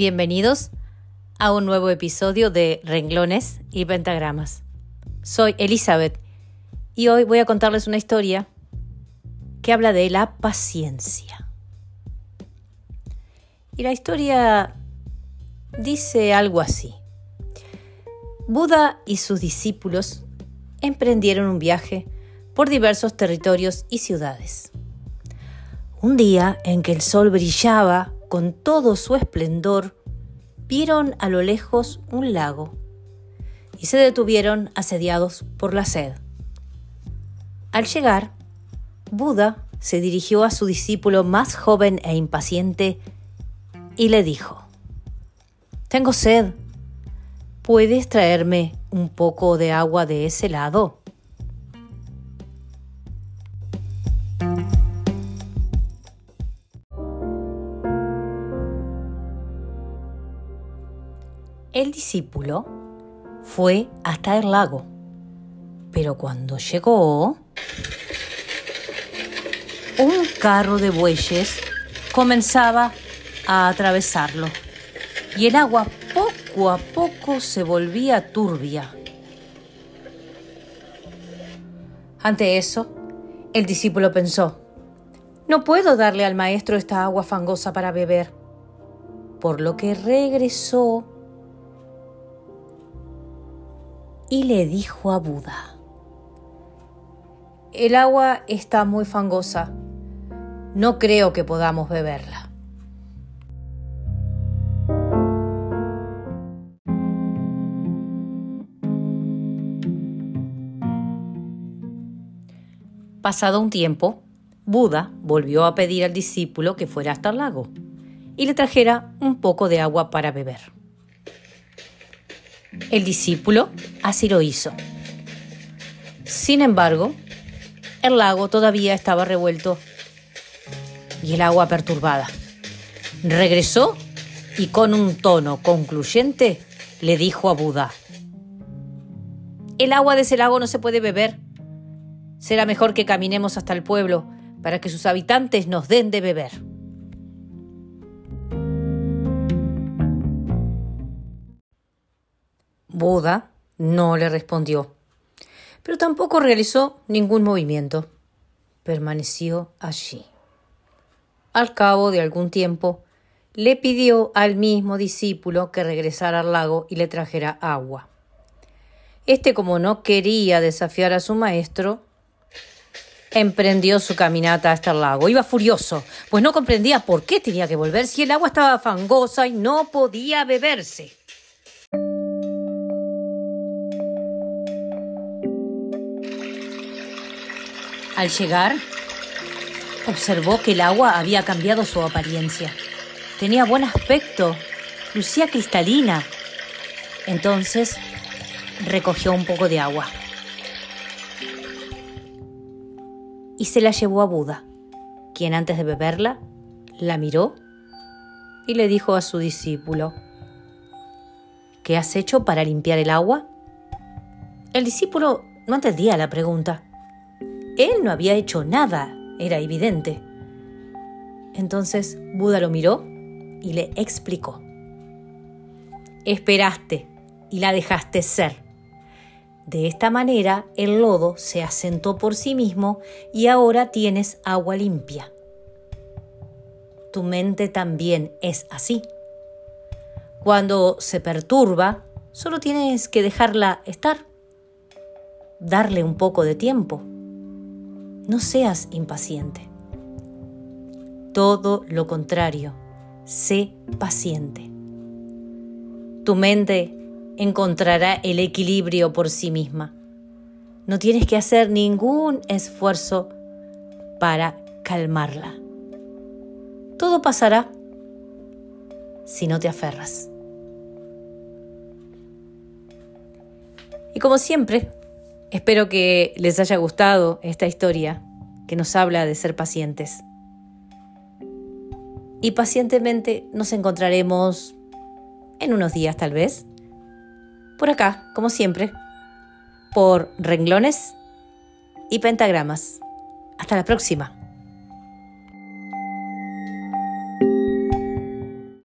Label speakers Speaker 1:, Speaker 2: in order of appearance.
Speaker 1: Bienvenidos a un nuevo episodio de Renglones y Pentagramas. Soy Elizabeth y hoy voy a contarles una historia que habla de la paciencia. Y la historia dice algo así. Buda y sus discípulos emprendieron un viaje por diversos territorios y ciudades. Un día en que el sol brillaba con todo su esplendor, vieron a lo lejos un lago y se detuvieron asediados por la sed. Al llegar, Buda se dirigió a su discípulo más joven e impaciente y le dijo, Tengo sed, ¿puedes traerme un poco de agua de ese lado? El discípulo fue hasta el lago, pero cuando llegó, un carro de bueyes comenzaba a atravesarlo y el agua poco a poco se volvía turbia. Ante eso, el discípulo pensó, no puedo darle al maestro esta agua fangosa para beber, por lo que regresó y le dijo a Buda, el agua está muy fangosa, no creo que podamos beberla. Pasado un tiempo, Buda volvió a pedir al discípulo que fuera hasta el lago y le trajera un poco de agua para beber. El discípulo así lo hizo. Sin embargo, el lago todavía estaba revuelto y el agua perturbada. Regresó y con un tono concluyente le dijo a Buda, el agua de ese lago no se puede beber. Será mejor que caminemos hasta el pueblo para que sus habitantes nos den de beber. Buda no le respondió, pero tampoco realizó ningún movimiento. Permaneció allí. Al cabo de algún tiempo, le pidió al mismo discípulo que regresara al lago y le trajera agua. Este, como no quería desafiar a su maestro, emprendió su caminata hasta el lago. Iba furioso, pues no comprendía por qué tenía que volver si el agua estaba fangosa y no podía beberse. Al llegar, observó que el agua había cambiado su apariencia. Tenía buen aspecto, lucía cristalina. Entonces recogió un poco de agua y se la llevó a Buda, quien antes de beberla la miró y le dijo a su discípulo, ¿qué has hecho para limpiar el agua? El discípulo no entendía la pregunta. Él no había hecho nada, era evidente. Entonces Buda lo miró y le explicó. Esperaste y la dejaste ser. De esta manera el lodo se asentó por sí mismo y ahora tienes agua limpia. Tu mente también es así. Cuando se perturba, solo tienes que dejarla estar, darle un poco de tiempo no seas impaciente. Todo lo contrario, sé paciente. Tu mente encontrará el equilibrio por sí misma. No tienes que hacer ningún esfuerzo para calmarla. Todo pasará si no te aferras. Y como siempre, Espero que les haya gustado esta historia que nos habla de ser pacientes. Y pacientemente nos encontraremos en unos días tal vez, por acá, como siempre, por renglones y pentagramas. Hasta la próxima.